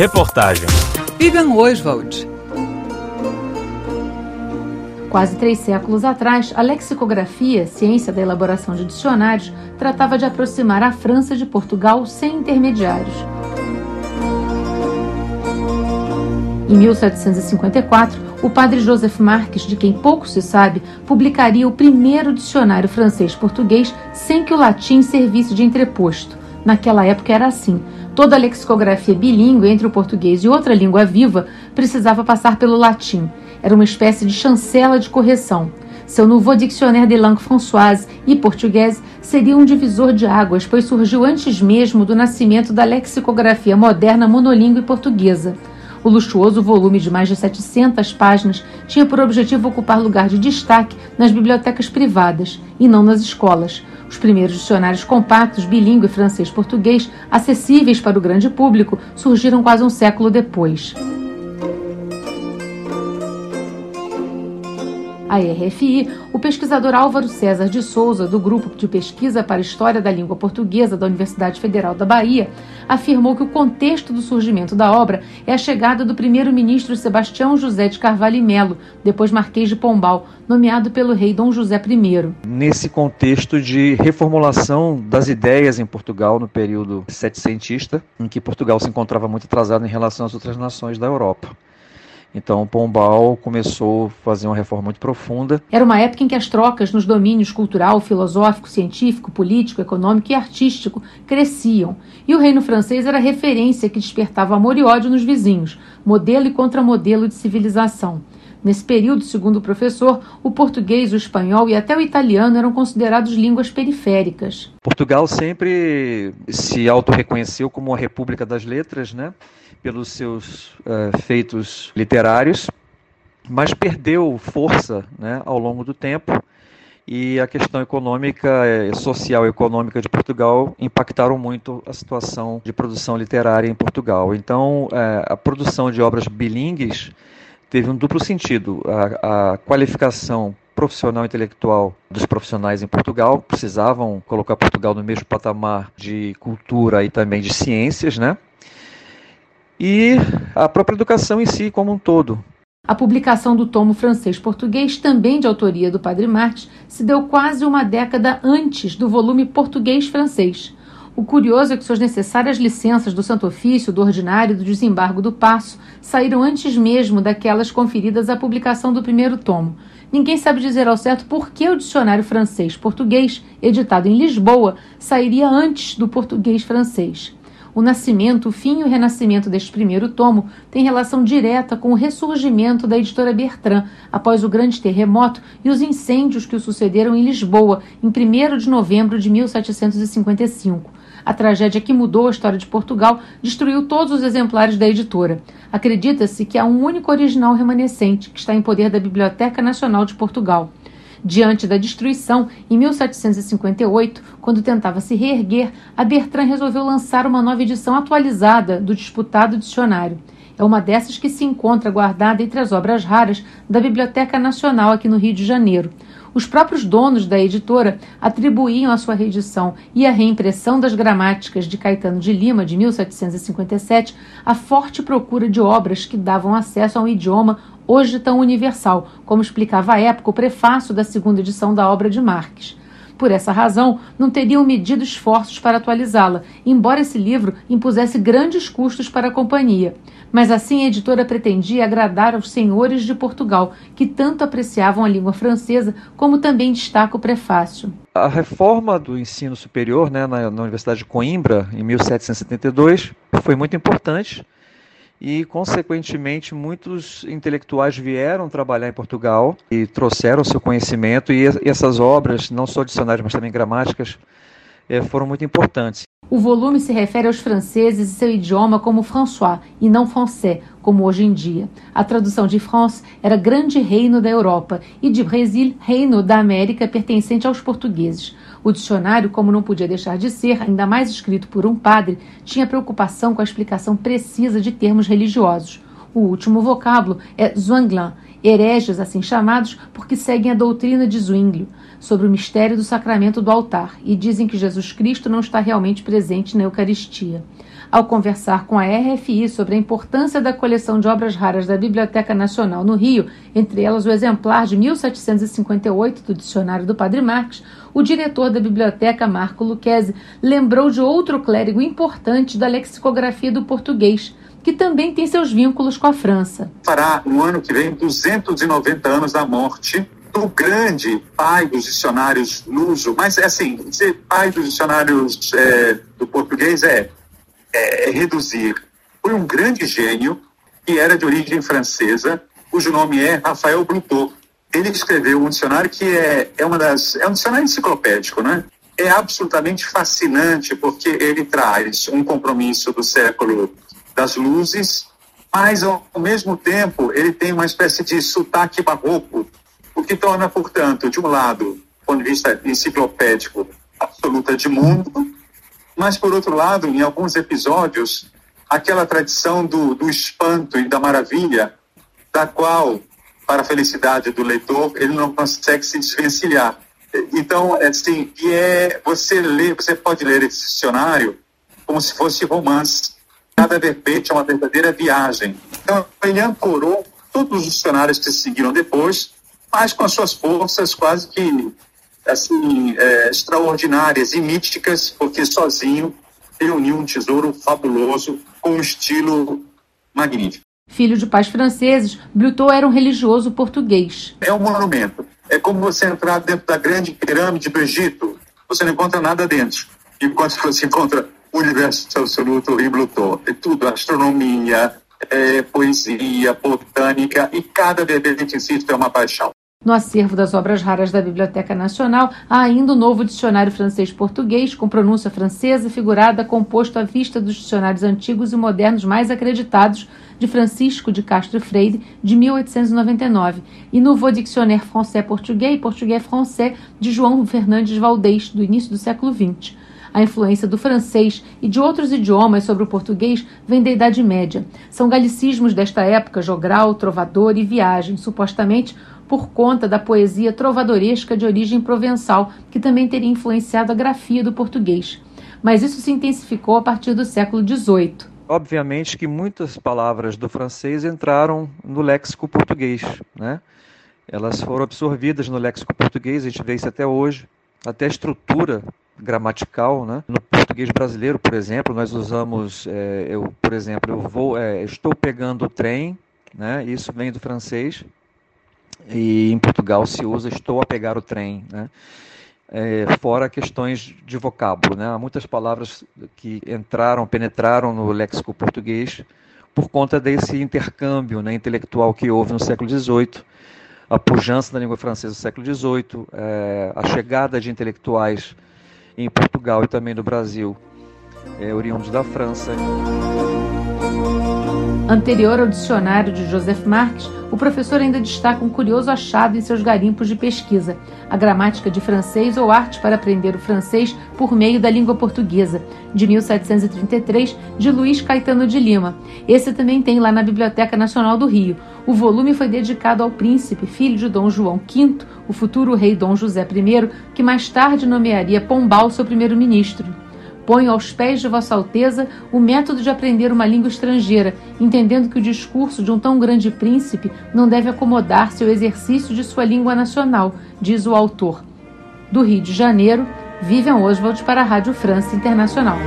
Reportagem Vivian Oswald. Quase três séculos atrás, a lexicografia, ciência da elaboração de dicionários, tratava de aproximar a França de Portugal sem intermediários. Em 1754, o padre Joseph Marques, de quem pouco se sabe, publicaria o primeiro dicionário francês-português sem que o latim servisse de entreposto. Naquela época era assim. Toda lexicografia bilíngue entre o português e outra língua viva precisava passar pelo latim. Era uma espécie de chancela de correção. Seu Nouveau Dictionnaire de Langue Françoise e português seria um divisor de águas, pois surgiu antes mesmo do nascimento da lexicografia moderna monolíngue portuguesa. O luxuoso volume de mais de 700 páginas tinha por objetivo ocupar lugar de destaque nas bibliotecas privadas e não nas escolas. Os primeiros dicionários compactos, bilíngue francês-português, acessíveis para o grande público, surgiram quase um século depois. A RFI, o pesquisador Álvaro César de Souza, do Grupo de Pesquisa para a História da Língua Portuguesa da Universidade Federal da Bahia, afirmou que o contexto do surgimento da obra é a chegada do primeiro-ministro Sebastião José de Carvalho e Melo, depois Marquês de Pombal, nomeado pelo rei Dom José I. Nesse contexto de reformulação das ideias em Portugal no período setecentista, em que Portugal se encontrava muito atrasado em relação às outras nações da Europa. Então, Pombal começou a fazer uma reforma muito profunda. Era uma época em que as trocas nos domínios cultural, filosófico, científico, político, econômico e artístico cresciam. E o reino francês era referência que despertava amor e ódio nos vizinhos, modelo e contramodelo de civilização. Nesse período, segundo o professor, o português, o espanhol e até o italiano eram considerados línguas periféricas. Portugal sempre se autorreconheceu como a República das Letras, né? pelos seus uh, feitos literários, mas perdeu força né, ao longo do tempo e a questão econômica, eh, social e econômica de Portugal impactaram muito a situação de produção literária em Portugal. Então, eh, a produção de obras bilíngues teve um duplo sentido. A, a qualificação profissional intelectual dos profissionais em Portugal precisavam colocar Portugal no mesmo patamar de cultura e também de ciências, né? e a própria educação em si como um todo. A publicação do tomo francês-português, também de autoria do Padre Martins, se deu quase uma década antes do volume português-francês. O curioso é que suas necessárias licenças do Santo Ofício, do Ordinário e do Desembargo do Passo saíram antes mesmo daquelas conferidas à publicação do primeiro tomo. Ninguém sabe dizer ao certo por que o dicionário francês-português, editado em Lisboa, sairia antes do português-francês. O nascimento, o fim e o renascimento deste primeiro tomo têm relação direta com o ressurgimento da editora Bertrand após o grande terremoto e os incêndios que o sucederam em Lisboa em 1 de novembro de 1755. A tragédia que mudou a história de Portugal destruiu todos os exemplares da editora. Acredita-se que há um único original remanescente, que está em poder da Biblioteca Nacional de Portugal. Diante da destruição, em 1758, quando tentava se reerguer, a Bertrand resolveu lançar uma nova edição atualizada do disputado dicionário. É uma dessas que se encontra guardada entre as obras raras da Biblioteca Nacional aqui no Rio de Janeiro. Os próprios donos da editora atribuíam a sua reedição e a reimpressão das gramáticas de Caetano de Lima, de 1757, a forte procura de obras que davam acesso a um idioma hoje tão universal, como explicava à época o prefácio da segunda edição da obra de Marques. Por essa razão, não teriam medido esforços para atualizá-la, embora esse livro impusesse grandes custos para a companhia. Mas assim a editora pretendia agradar aos senhores de Portugal, que tanto apreciavam a língua francesa, como também destaca o prefácio. A reforma do ensino superior né, na, na Universidade de Coimbra, em 1772, foi muito importante e, consequentemente, muitos intelectuais vieram trabalhar em Portugal e trouxeram seu conhecimento, e essas obras, não só dicionários, mas também gramáticas, eh, foram muito importantes. O volume se refere aos franceses e seu idioma como François e não Français, como hoje em dia. A tradução de France era Grande Reino da Europa e de Brasil, Reino da América pertencente aos portugueses. O dicionário, como não podia deixar de ser, ainda mais escrito por um padre, tinha preocupação com a explicação precisa de termos religiosos. O último vocábulo é Zwanglin hereges assim chamados porque seguem a doutrina de Zwinglio sobre o mistério do sacramento do altar e dizem que Jesus Cristo não está realmente presente na Eucaristia. Ao conversar com a RFI sobre a importância da coleção de obras raras da Biblioteca Nacional no Rio, entre elas o exemplar de 1758 do Dicionário do Padre Marques, o diretor da biblioteca, Marco Lucchese, lembrou de outro clérigo importante da lexicografia do português, que também tem seus vínculos com a França. Fará no ano que vem 290 anos da morte do grande pai dos dicionários luso, mas assim, dizer pai dos dicionários é, do português é é, reduzir. Foi um grande gênio que era de origem francesa, cujo nome é Rafael Blutot. Ele escreveu um dicionário que é, é uma das é um dicionário enciclopédico, né? É absolutamente fascinante porque ele traz um compromisso do século das luzes, mas ao mesmo tempo ele tem uma espécie de sotaque barroco, o que torna, portanto, de um lado, do ponto de vista enciclopédico, absoluta de mundo, mas, por outro lado, em alguns episódios, aquela tradição do, do espanto e da maravilha, da qual, para a felicidade do leitor, ele não consegue se desvencilhar. Então, é assim, e é, você lê, você pode ler esse dicionário como se fosse romance. Cada verbete é uma verdadeira viagem. Então, ele ancorou todos os dicionários que se seguiram depois, mas com as suas forças quase que assim, é, extraordinárias e místicas, porque sozinho reuniu um tesouro fabuloso com um estilo magnífico. Filho de pais franceses, Blutot era um religioso português. É um monumento. É como você entrar dentro da grande pirâmide do Egito. Você não encontra nada dentro. Enquanto você encontra o universo absoluto em Blutot. É tudo, astronomia, é, poesia, botânica, e cada em si é uma paixão. No acervo das obras raras da Biblioteca Nacional, há ainda o novo dicionário francês-português, com pronúncia francesa figurada, composto à vista dos dicionários antigos e modernos mais acreditados de Francisco de Castro Freire, de 1899, e Nouveau Dictionnaire Français-Portugais e Português-Français, de João Fernandes Valdez, do início do século XX. A influência do francês e de outros idiomas sobre o português vem da Idade Média. São galicismos desta época, jogral, trovador e viagem, supostamente por conta da poesia trovadoresca de origem provençal, que também teria influenciado a grafia do português. Mas isso se intensificou a partir do século XVIII. Obviamente que muitas palavras do francês entraram no léxico português, né? Elas foram absorvidas no léxico português, a gente vê isso até hoje. Até a estrutura gramatical, né? No português brasileiro, por exemplo, nós usamos, é, eu, por exemplo, eu vou, é, estou pegando o trem, né? Isso vem do francês e em Portugal se usa estou a pegar o trem, né? É, fora questões de vocábulo, né? Há muitas palavras que entraram, penetraram no léxico português por conta desse intercâmbio né, intelectual que houve no século XVIII, a pujança da língua francesa no século XVIII, é, a chegada de intelectuais em Portugal e também no Brasil, é, oriundos da França. Anterior ao dicionário de Joseph Marques, o professor ainda destaca um curioso achado em seus garimpos de pesquisa: a gramática de francês ou arte para aprender o francês por meio da língua portuguesa, de 1733, de Luiz Caetano de Lima. Esse também tem lá na Biblioteca Nacional do Rio. O volume foi dedicado ao príncipe, filho de Dom João V, o futuro rei Dom José I, que mais tarde nomearia Pombal seu primeiro-ministro. Ponho aos pés de Vossa Alteza o método de aprender uma língua estrangeira, entendendo que o discurso de um tão grande príncipe não deve acomodar-se ao exercício de sua língua nacional, diz o autor. Do Rio de Janeiro, Vivian Oswald para a Rádio França Internacional.